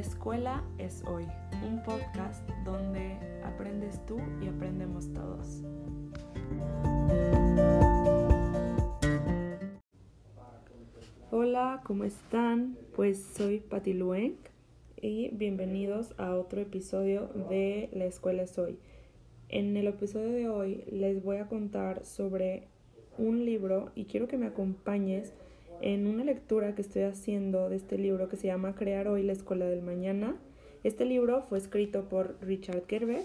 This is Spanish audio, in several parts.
escuela es hoy, un podcast donde aprendes tú y aprendemos todos. Hola, ¿cómo están? Pues soy Patti Luenk y bienvenidos a otro episodio de La escuela es hoy. En el episodio de hoy les voy a contar sobre un libro y quiero que me acompañes en una lectura que estoy haciendo de este libro que se llama Crear hoy la escuela del mañana. Este libro fue escrito por Richard Gerber.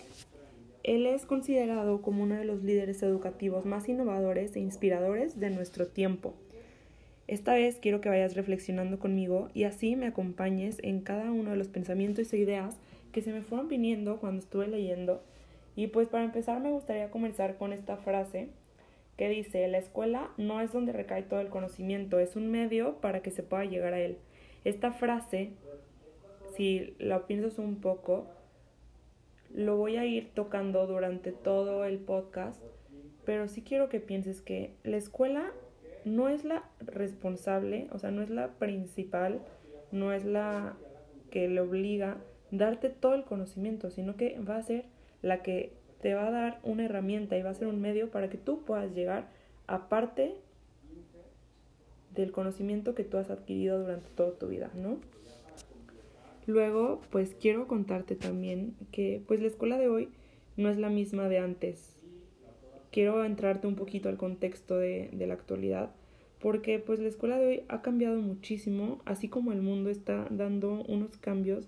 Él es considerado como uno de los líderes educativos más innovadores e inspiradores de nuestro tiempo. Esta vez quiero que vayas reflexionando conmigo y así me acompañes en cada uno de los pensamientos e ideas que se me fueron viniendo cuando estuve leyendo. Y pues para empezar me gustaría comenzar con esta frase que dice, la escuela no es donde recae todo el conocimiento, es un medio para que se pueda llegar a él. Esta frase, si la piensas un poco, lo voy a ir tocando durante todo el podcast, pero sí quiero que pienses que la escuela no es la responsable, o sea, no es la principal, no es la que le obliga a darte todo el conocimiento, sino que va a ser la que te va a dar una herramienta y va a ser un medio para que tú puedas llegar a parte del conocimiento que tú has adquirido durante toda tu vida, ¿no? Luego, pues quiero contarte también que pues la escuela de hoy no es la misma de antes. Quiero entrarte un poquito al contexto de, de la actualidad, porque pues la escuela de hoy ha cambiado muchísimo, así como el mundo está dando unos cambios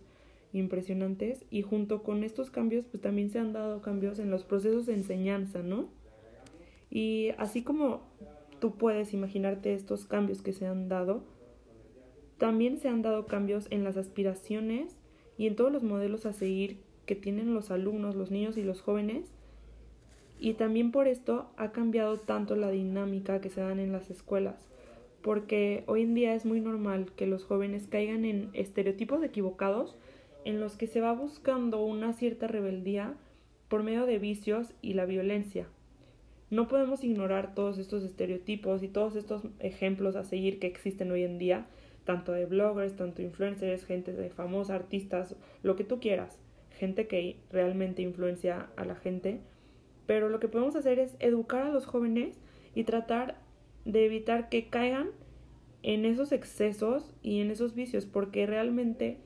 impresionantes y junto con estos cambios pues también se han dado cambios en los procesos de enseñanza, ¿no? Y así como tú puedes imaginarte estos cambios que se han dado, también se han dado cambios en las aspiraciones y en todos los modelos a seguir que tienen los alumnos, los niños y los jóvenes. Y también por esto ha cambiado tanto la dinámica que se dan en las escuelas, porque hoy en día es muy normal que los jóvenes caigan en estereotipos equivocados en los que se va buscando una cierta rebeldía por medio de vicios y la violencia. No podemos ignorar todos estos estereotipos y todos estos ejemplos a seguir que existen hoy en día, tanto de bloggers, tanto influencers, gente de famosos, artistas, lo que tú quieras, gente que realmente influencia a la gente. Pero lo que podemos hacer es educar a los jóvenes y tratar de evitar que caigan en esos excesos y en esos vicios, porque realmente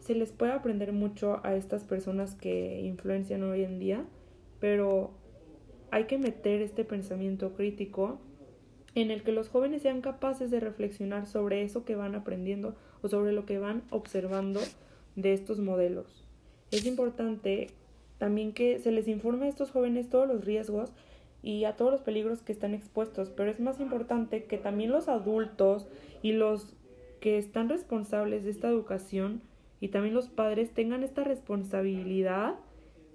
se les puede aprender mucho a estas personas que influencian hoy en día, pero hay que meter este pensamiento crítico en el que los jóvenes sean capaces de reflexionar sobre eso que van aprendiendo o sobre lo que van observando de estos modelos. Es importante también que se les informe a estos jóvenes todos los riesgos y a todos los peligros que están expuestos, pero es más importante que también los adultos y los que están responsables de esta educación y también los padres tengan esta responsabilidad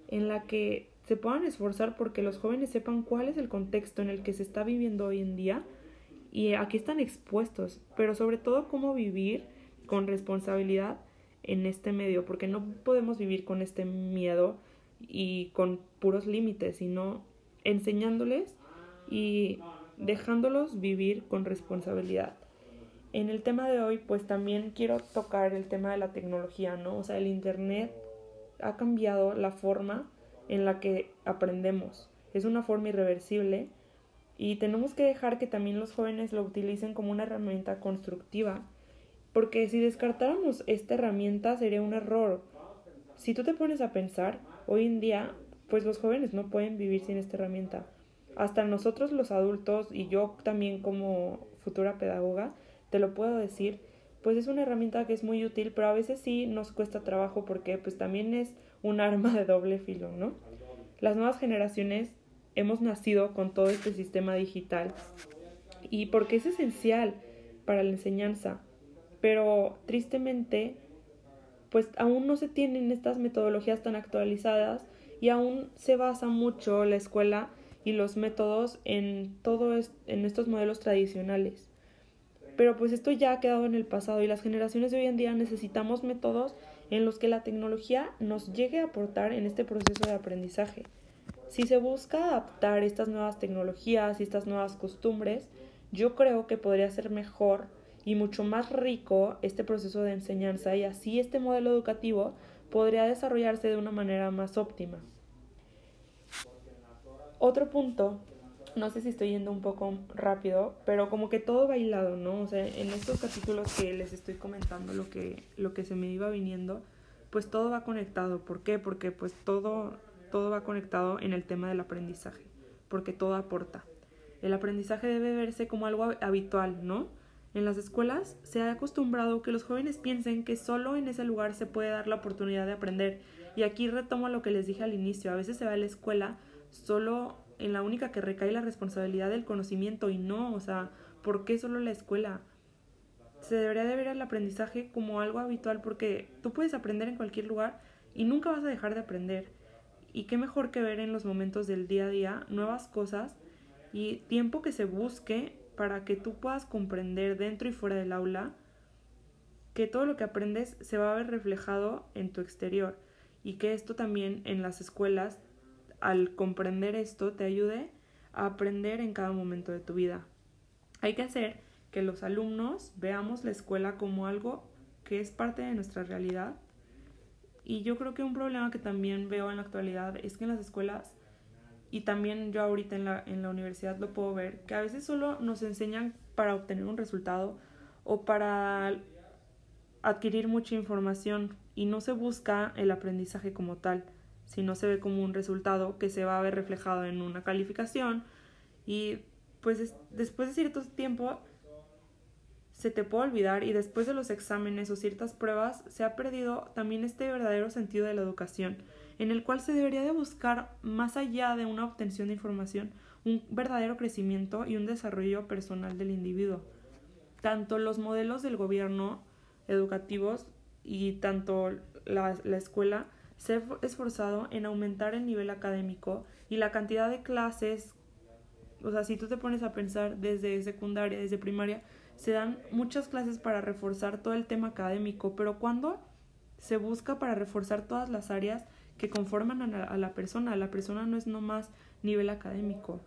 en la que se puedan esforzar porque los jóvenes sepan cuál es el contexto en el que se está viviendo hoy en día y a qué están expuestos, pero sobre todo cómo vivir con responsabilidad en este medio, porque no podemos vivir con este miedo y con puros límites, sino enseñándoles y dejándolos vivir con responsabilidad. En el tema de hoy, pues también quiero tocar el tema de la tecnología, ¿no? O sea, el Internet ha cambiado la forma en la que aprendemos. Es una forma irreversible y tenemos que dejar que también los jóvenes lo utilicen como una herramienta constructiva, porque si descartáramos esta herramienta sería un error. Si tú te pones a pensar, hoy en día, pues los jóvenes no pueden vivir sin esta herramienta. Hasta nosotros los adultos y yo también como futura pedagoga, te lo puedo decir, pues es una herramienta que es muy útil, pero a veces sí nos cuesta trabajo porque pues también es un arma de doble filo, ¿no? Las nuevas generaciones hemos nacido con todo este sistema digital y porque es esencial para la enseñanza, pero tristemente pues aún no se tienen estas metodologías tan actualizadas y aún se basa mucho la escuela y los métodos en todo en estos modelos tradicionales. Pero pues esto ya ha quedado en el pasado y las generaciones de hoy en día necesitamos métodos en los que la tecnología nos llegue a aportar en este proceso de aprendizaje. Si se busca adaptar estas nuevas tecnologías y estas nuevas costumbres, yo creo que podría ser mejor y mucho más rico este proceso de enseñanza y así este modelo educativo podría desarrollarse de una manera más óptima. Otro punto, no sé si estoy yendo un poco rápido, pero como que todo bailado, ¿no? O sea, en estos capítulos que les estoy comentando lo que, lo que se me iba viniendo, pues todo va conectado. ¿Por qué? Porque pues todo, todo va conectado en el tema del aprendizaje, porque todo aporta. El aprendizaje debe verse como algo habitual, ¿no? En las escuelas se ha acostumbrado que los jóvenes piensen que solo en ese lugar se puede dar la oportunidad de aprender. Y aquí retomo lo que les dije al inicio. A veces se va a la escuela solo en la única que recae la responsabilidad del conocimiento y no, o sea, ¿por qué solo la escuela? Se debería de ver el aprendizaje como algo habitual porque tú puedes aprender en cualquier lugar y nunca vas a dejar de aprender. Y qué mejor que ver en los momentos del día a día nuevas cosas y tiempo que se busque para que tú puedas comprender dentro y fuera del aula que todo lo que aprendes se va a ver reflejado en tu exterior y que esto también en las escuelas, al comprender esto, te ayude a aprender en cada momento de tu vida. Hay que hacer que los alumnos veamos la escuela como algo que es parte de nuestra realidad. Y yo creo que un problema que también veo en la actualidad es que en las escuelas y también yo ahorita en la, en la universidad lo puedo ver, que a veces solo nos enseñan para obtener un resultado o para adquirir mucha información y no se busca el aprendizaje como tal, sino se ve como un resultado que se va a ver reflejado en una calificación y pues después de cierto tiempo se te puede olvidar y después de los exámenes o ciertas pruebas se ha perdido también este verdadero sentido de la educación en el cual se debería de buscar, más allá de una obtención de información, un verdadero crecimiento y un desarrollo personal del individuo. Tanto los modelos del gobierno educativos y tanto la, la escuela se ha esforzado en aumentar el nivel académico y la cantidad de clases, o sea, si tú te pones a pensar desde secundaria, desde primaria, se dan muchas clases para reforzar todo el tema académico, pero cuando se busca para reforzar todas las áreas, que conforman a la, persona. La persona no es nomás nivel académico,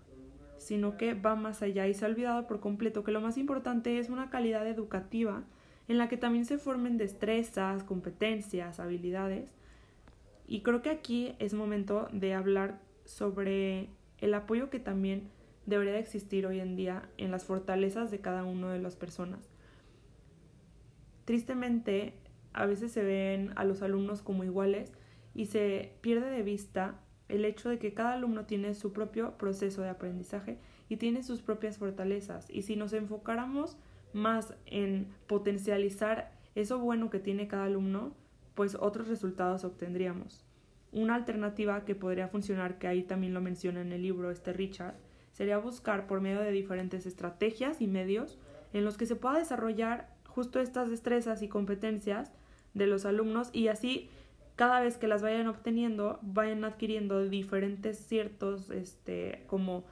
sino que va más allá y se ha olvidado por completo que lo más importante es una calidad educativa en la que también se formen destrezas, competencias, habilidades. Y creo que aquí es momento de hablar sobre el apoyo que también debería de existir hoy en día en las fortalezas de cada una de las personas. Tristemente, a veces se ven a los alumnos como iguales y se pierde de vista el hecho de que cada alumno tiene su propio proceso de aprendizaje y tiene sus propias fortalezas. Y si nos enfocáramos más en potencializar eso bueno que tiene cada alumno, pues otros resultados obtendríamos. Una alternativa que podría funcionar, que ahí también lo menciona en el libro este Richard, sería buscar por medio de diferentes estrategias y medios en los que se pueda desarrollar justo estas destrezas y competencias de los alumnos y así cada vez que las vayan obteniendo, vayan adquiriendo diferentes ciertos, este, como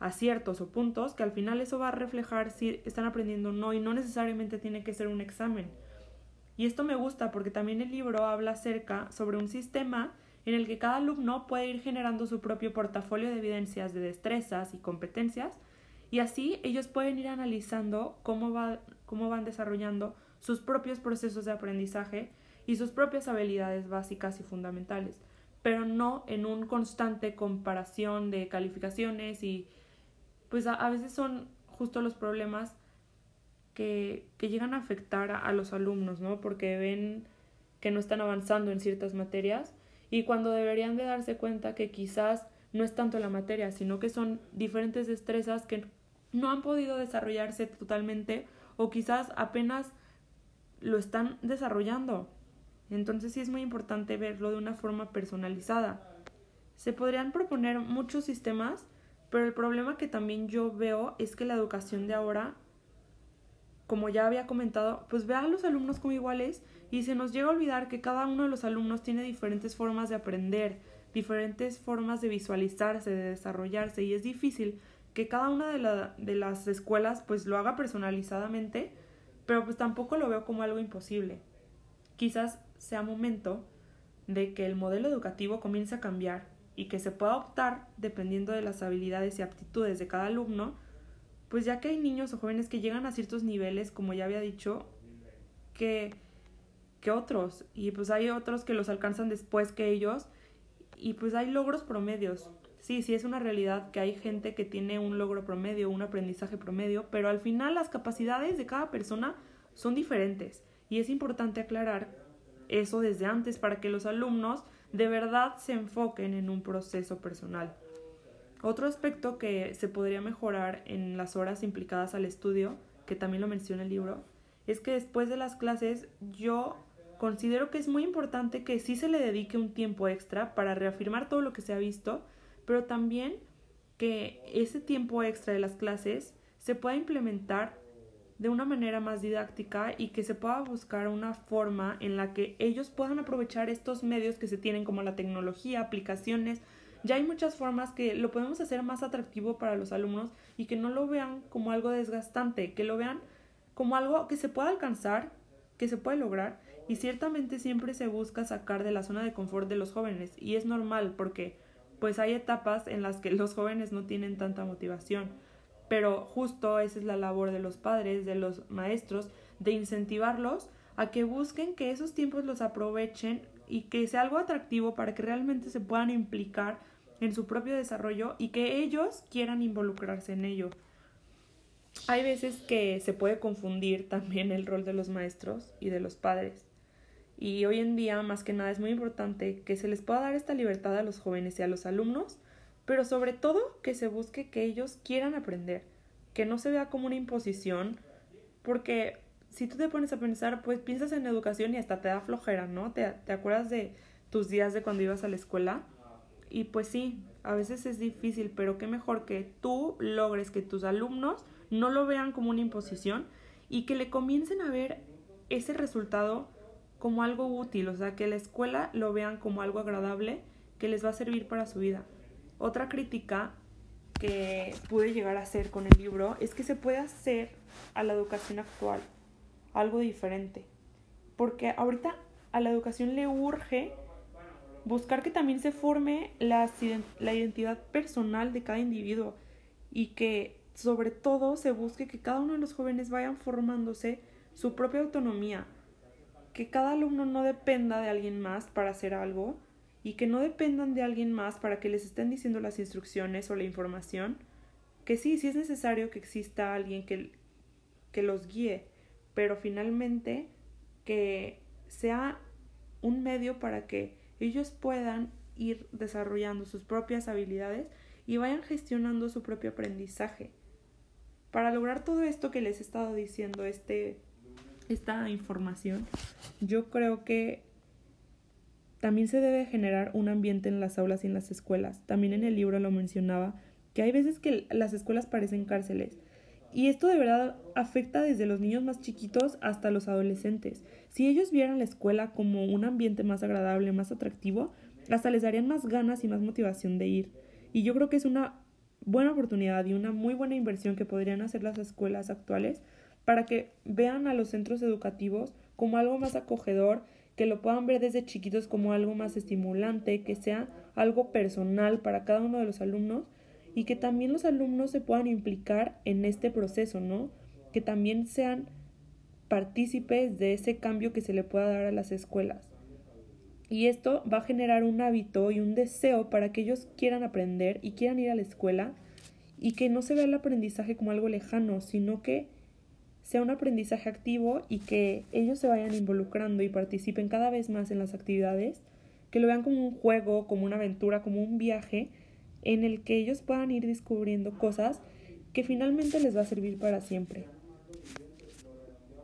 aciertos o puntos, que al final eso va a reflejar si están aprendiendo o no, y no necesariamente tiene que ser un examen. Y esto me gusta porque también el libro habla acerca sobre un sistema en el que cada alumno puede ir generando su propio portafolio de evidencias de destrezas y competencias, y así ellos pueden ir analizando cómo, va, cómo van desarrollando sus propios procesos de aprendizaje y sus propias habilidades básicas y fundamentales, pero no en un constante comparación de calificaciones y pues a, veces son justo los problemas que, que llegan a afectar a, los alumnos, ¿no? Porque ven que no están avanzando en ciertas materias y cuando deberían de darse cuenta que quizás no es tanto la materia, sino que son diferentes destrezas que no han podido desarrollarse totalmente o quizás apenas lo están desarrollando. Entonces sí es muy importante verlo de una forma personalizada. Se podrían proponer muchos sistemas, pero el problema que también yo veo es que la educación de ahora, como ya había comentado, pues ve a los alumnos como iguales y se nos llega a olvidar que cada uno de los alumnos tiene diferentes formas de aprender, diferentes formas de visualizarse, de desarrollarse y es difícil que cada una de, de las escuelas pues lo haga personalizadamente, pero pues tampoco lo veo como algo imposible. Quizás sea momento de que el modelo educativo comience a cambiar y que se pueda optar, dependiendo de las habilidades y aptitudes de cada alumno, pues ya que hay niños o jóvenes que llegan a ciertos niveles, como ya había dicho, que, que otros, y pues hay otros que los alcanzan después que ellos, y pues hay logros promedios. Sí, sí es una realidad que hay gente que tiene un logro promedio, un aprendizaje promedio, pero al final las capacidades de cada persona son diferentes y es importante aclarar eso desde antes para que los alumnos de verdad se enfoquen en un proceso personal. Otro aspecto que se podría mejorar en las horas implicadas al estudio, que también lo menciona el libro, es que después de las clases yo considero que es muy importante que sí se le dedique un tiempo extra para reafirmar todo lo que se ha visto, pero también que ese tiempo extra de las clases se pueda implementar de una manera más didáctica y que se pueda buscar una forma en la que ellos puedan aprovechar estos medios que se tienen como la tecnología, aplicaciones. Ya hay muchas formas que lo podemos hacer más atractivo para los alumnos y que no lo vean como algo desgastante, que lo vean como algo que se pueda alcanzar, que se puede lograr y ciertamente siempre se busca sacar de la zona de confort de los jóvenes y es normal porque pues hay etapas en las que los jóvenes no tienen tanta motivación pero justo esa es la labor de los padres, de los maestros, de incentivarlos a que busquen que esos tiempos los aprovechen y que sea algo atractivo para que realmente se puedan implicar en su propio desarrollo y que ellos quieran involucrarse en ello. Hay veces que se puede confundir también el rol de los maestros y de los padres. Y hoy en día, más que nada, es muy importante que se les pueda dar esta libertad a los jóvenes y a los alumnos pero sobre todo que se busque que ellos quieran aprender, que no se vea como una imposición, porque si tú te pones a pensar, pues piensas en educación y hasta te da flojera, ¿no? Te, te acuerdas de tus días de cuando ibas a la escuela y pues sí, a veces es difícil, pero qué mejor que tú logres que tus alumnos no lo vean como una imposición y que le comiencen a ver ese resultado como algo útil, o sea, que la escuela lo vean como algo agradable que les va a servir para su vida. Otra crítica que pude llegar a hacer con el libro es que se puede hacer a la educación actual algo diferente. Porque ahorita a la educación le urge buscar que también se forme la, la identidad personal de cada individuo y que sobre todo se busque que cada uno de los jóvenes vayan formándose su propia autonomía, que cada alumno no dependa de alguien más para hacer algo, y que no dependan de alguien más para que les estén diciendo las instrucciones o la información, que sí, sí es necesario que exista alguien que, que los guíe, pero finalmente que sea un medio para que ellos puedan ir desarrollando sus propias habilidades y vayan gestionando su propio aprendizaje. Para lograr todo esto que les he estado diciendo, este, esta información, yo creo que también se debe generar un ambiente en las aulas y en las escuelas. También en el libro lo mencionaba, que hay veces que las escuelas parecen cárceles. Y esto de verdad afecta desde los niños más chiquitos hasta los adolescentes. Si ellos vieran la escuela como un ambiente más agradable, más atractivo, hasta les darían más ganas y más motivación de ir. Y yo creo que es una buena oportunidad y una muy buena inversión que podrían hacer las escuelas actuales para que vean a los centros educativos como algo más acogedor que lo puedan ver desde chiquitos como algo más estimulante, que sea algo personal para cada uno de los alumnos y que también los alumnos se puedan implicar en este proceso, ¿no? Que también sean partícipes de ese cambio que se le pueda dar a las escuelas. Y esto va a generar un hábito y un deseo para que ellos quieran aprender y quieran ir a la escuela y que no se vea el aprendizaje como algo lejano, sino que sea un aprendizaje activo y que ellos se vayan involucrando y participen cada vez más en las actividades, que lo vean como un juego, como una aventura, como un viaje en el que ellos puedan ir descubriendo cosas que finalmente les va a servir para siempre.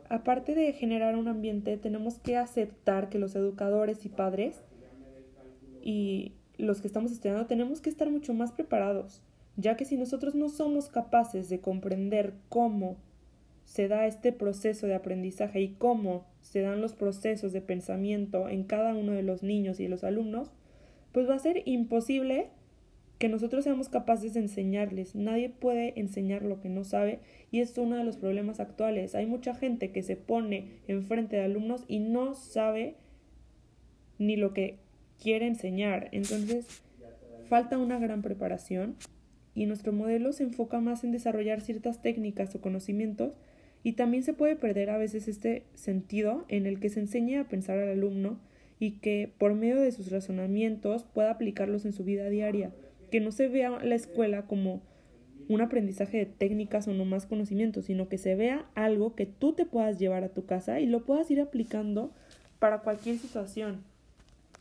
Aparte de generar un ambiente, tenemos que aceptar que los educadores y padres y los que estamos estudiando tenemos que estar mucho más preparados, ya que si nosotros no somos capaces de comprender cómo se da este proceso de aprendizaje y cómo se dan los procesos de pensamiento en cada uno de los niños y los alumnos, pues va a ser imposible que nosotros seamos capaces de enseñarles. Nadie puede enseñar lo que no sabe y es uno de los problemas actuales. Hay mucha gente que se pone enfrente de alumnos y no sabe ni lo que quiere enseñar. Entonces, falta una gran preparación y nuestro modelo se enfoca más en desarrollar ciertas técnicas o conocimientos y también se puede perder a veces este sentido en el que se enseña a pensar al alumno y que por medio de sus razonamientos pueda aplicarlos en su vida diaria, que no se vea la escuela como un aprendizaje de técnicas o no más conocimientos, sino que se vea algo que tú te puedas llevar a tu casa y lo puedas ir aplicando para cualquier situación.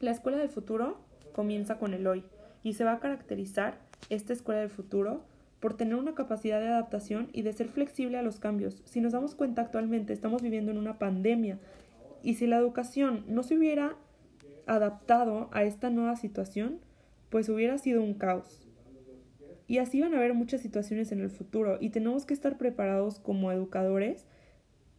La escuela del futuro comienza con el hoy y se va a caracterizar esta escuela del futuro por tener una capacidad de adaptación y de ser flexible a los cambios. Si nos damos cuenta actualmente estamos viviendo en una pandemia y si la educación no se hubiera adaptado a esta nueva situación, pues hubiera sido un caos. Y así van a haber muchas situaciones en el futuro y tenemos que estar preparados como educadores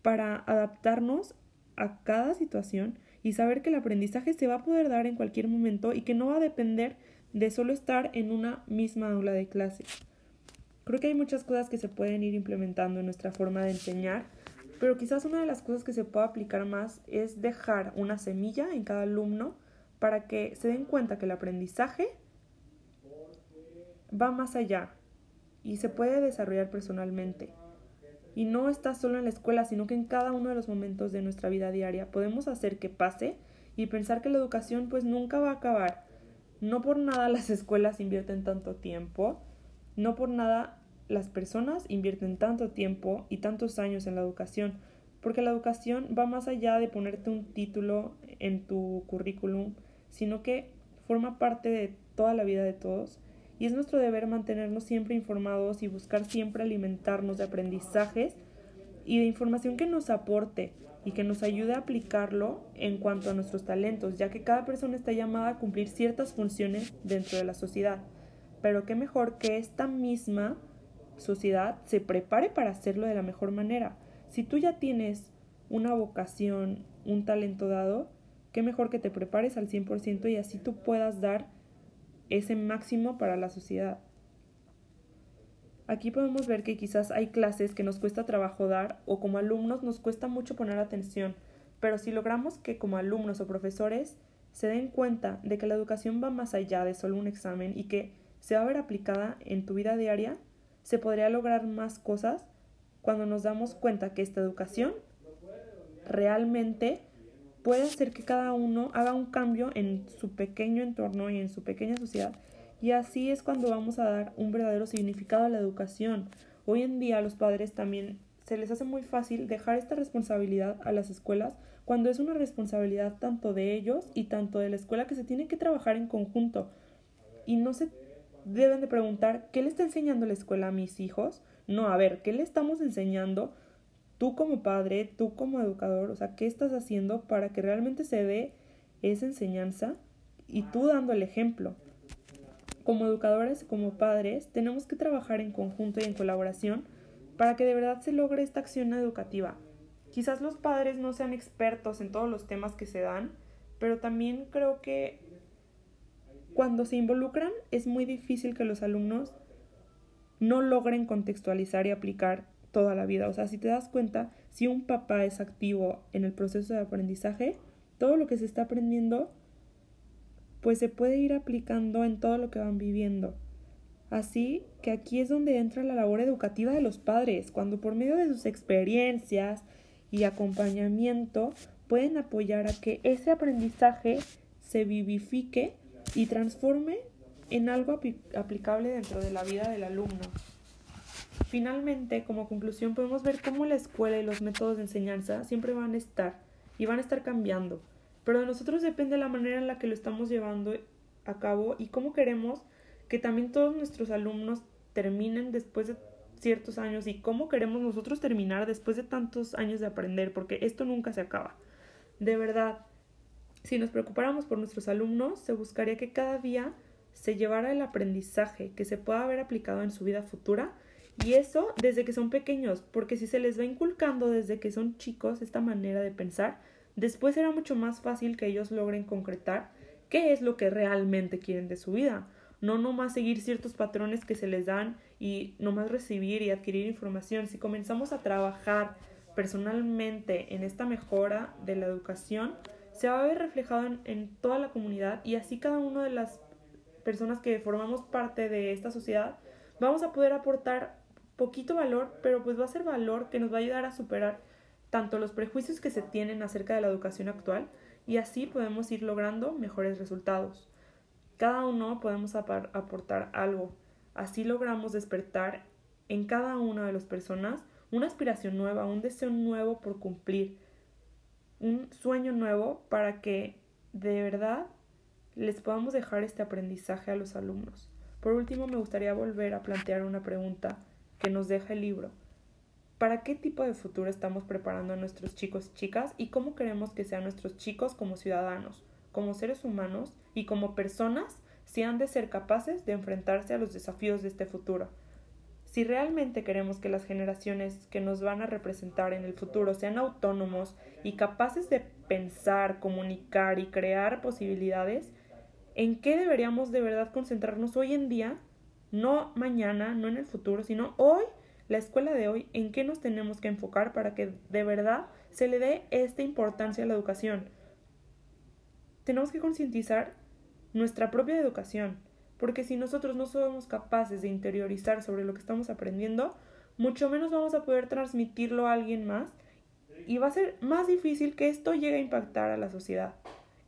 para adaptarnos a cada situación y saber que el aprendizaje se va a poder dar en cualquier momento y que no va a depender de solo estar en una misma aula de clase. Creo que hay muchas cosas que se pueden ir implementando en nuestra forma de enseñar, pero quizás una de las cosas que se pueda aplicar más es dejar una semilla en cada alumno para que se den cuenta que el aprendizaje va más allá y se puede desarrollar personalmente. Y no está solo en la escuela, sino que en cada uno de los momentos de nuestra vida diaria podemos hacer que pase y pensar que la educación pues nunca va a acabar. No por nada las escuelas invierten tanto tiempo, no por nada las personas invierten tanto tiempo y tantos años en la educación, porque la educación va más allá de ponerte un título en tu currículum, sino que forma parte de toda la vida de todos y es nuestro deber mantenernos siempre informados y buscar siempre alimentarnos de aprendizajes y de información que nos aporte y que nos ayude a aplicarlo en cuanto a nuestros talentos, ya que cada persona está llamada a cumplir ciertas funciones dentro de la sociedad. Pero qué mejor que esta misma sociedad se prepare para hacerlo de la mejor manera. Si tú ya tienes una vocación, un talento dado, qué mejor que te prepares al 100% y así tú puedas dar ese máximo para la sociedad. Aquí podemos ver que quizás hay clases que nos cuesta trabajo dar o como alumnos nos cuesta mucho poner atención, pero si logramos que como alumnos o profesores se den cuenta de que la educación va más allá de solo un examen y que se va a ver aplicada en tu vida diaria, se podría lograr más cosas cuando nos damos cuenta que esta educación realmente puede hacer que cada uno haga un cambio en su pequeño entorno y en su pequeña sociedad. Y así es cuando vamos a dar un verdadero significado a la educación. Hoy en día a los padres también se les hace muy fácil dejar esta responsabilidad a las escuelas cuando es una responsabilidad tanto de ellos y tanto de la escuela que se tiene que trabajar en conjunto. Y no se deben de preguntar, ¿qué le está enseñando la escuela a mis hijos? No, a ver, ¿qué le estamos enseñando tú como padre, tú como educador, o sea, ¿qué estás haciendo para que realmente se dé esa enseñanza y tú dando el ejemplo? Como educadores, como padres, tenemos que trabajar en conjunto y en colaboración para que de verdad se logre esta acción educativa. Quizás los padres no sean expertos en todos los temas que se dan, pero también creo que cuando se involucran es muy difícil que los alumnos no logren contextualizar y aplicar toda la vida. O sea, si te das cuenta, si un papá es activo en el proceso de aprendizaje, todo lo que se está aprendiendo, pues se puede ir aplicando en todo lo que van viviendo. Así que aquí es donde entra la labor educativa de los padres, cuando por medio de sus experiencias y acompañamiento pueden apoyar a que ese aprendizaje se vivifique y transforme en algo aplicable dentro de la vida del alumno. Finalmente, como conclusión, podemos ver cómo la escuela y los métodos de enseñanza siempre van a estar y van a estar cambiando, pero de nosotros depende la manera en la que lo estamos llevando a cabo y cómo queremos que también todos nuestros alumnos terminen después de ciertos años y cómo queremos nosotros terminar después de tantos años de aprender, porque esto nunca se acaba. De verdad, si nos preocupáramos por nuestros alumnos, se buscaría que cada día se llevara el aprendizaje que se pueda haber aplicado en su vida futura y eso desde que son pequeños, porque si se les va inculcando desde que son chicos esta manera de pensar, después será mucho más fácil que ellos logren concretar qué es lo que realmente quieren de su vida. No nomás seguir ciertos patrones que se les dan y nomás recibir y adquirir información. Si comenzamos a trabajar personalmente en esta mejora de la educación, se va a ver reflejado en, en toda la comunidad y así cada una de las personas que formamos parte de esta sociedad vamos a poder aportar poquito valor, pero pues va a ser valor que nos va a ayudar a superar tanto los prejuicios que se tienen acerca de la educación actual y así podemos ir logrando mejores resultados. Cada uno podemos aportar algo, así logramos despertar en cada una de las personas una aspiración nueva, un deseo nuevo por cumplir, un sueño nuevo para que de verdad les podamos dejar este aprendizaje a los alumnos. Por último, me gustaría volver a plantear una pregunta que nos deja el libro. ¿Para qué tipo de futuro estamos preparando a nuestros chicos y chicas y cómo queremos que sean nuestros chicos como ciudadanos, como seres humanos y como personas si han de ser capaces de enfrentarse a los desafíos de este futuro? Si realmente queremos que las generaciones que nos van a representar en el futuro sean autónomos y capaces de pensar, comunicar y crear posibilidades, ¿en qué deberíamos de verdad concentrarnos hoy en día? No mañana, no en el futuro, sino hoy, la escuela de hoy, en qué nos tenemos que enfocar para que de verdad se le dé esta importancia a la educación. Tenemos que concientizar nuestra propia educación porque si nosotros no somos capaces de interiorizar sobre lo que estamos aprendiendo, mucho menos vamos a poder transmitirlo a alguien más y va a ser más difícil que esto llegue a impactar a la sociedad.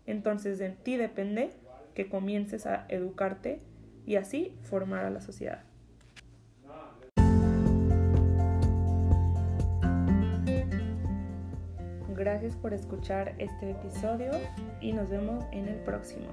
Entonces de ti depende que comiences a educarte y así formar a la sociedad. Gracias por escuchar este episodio y nos vemos en el próximo.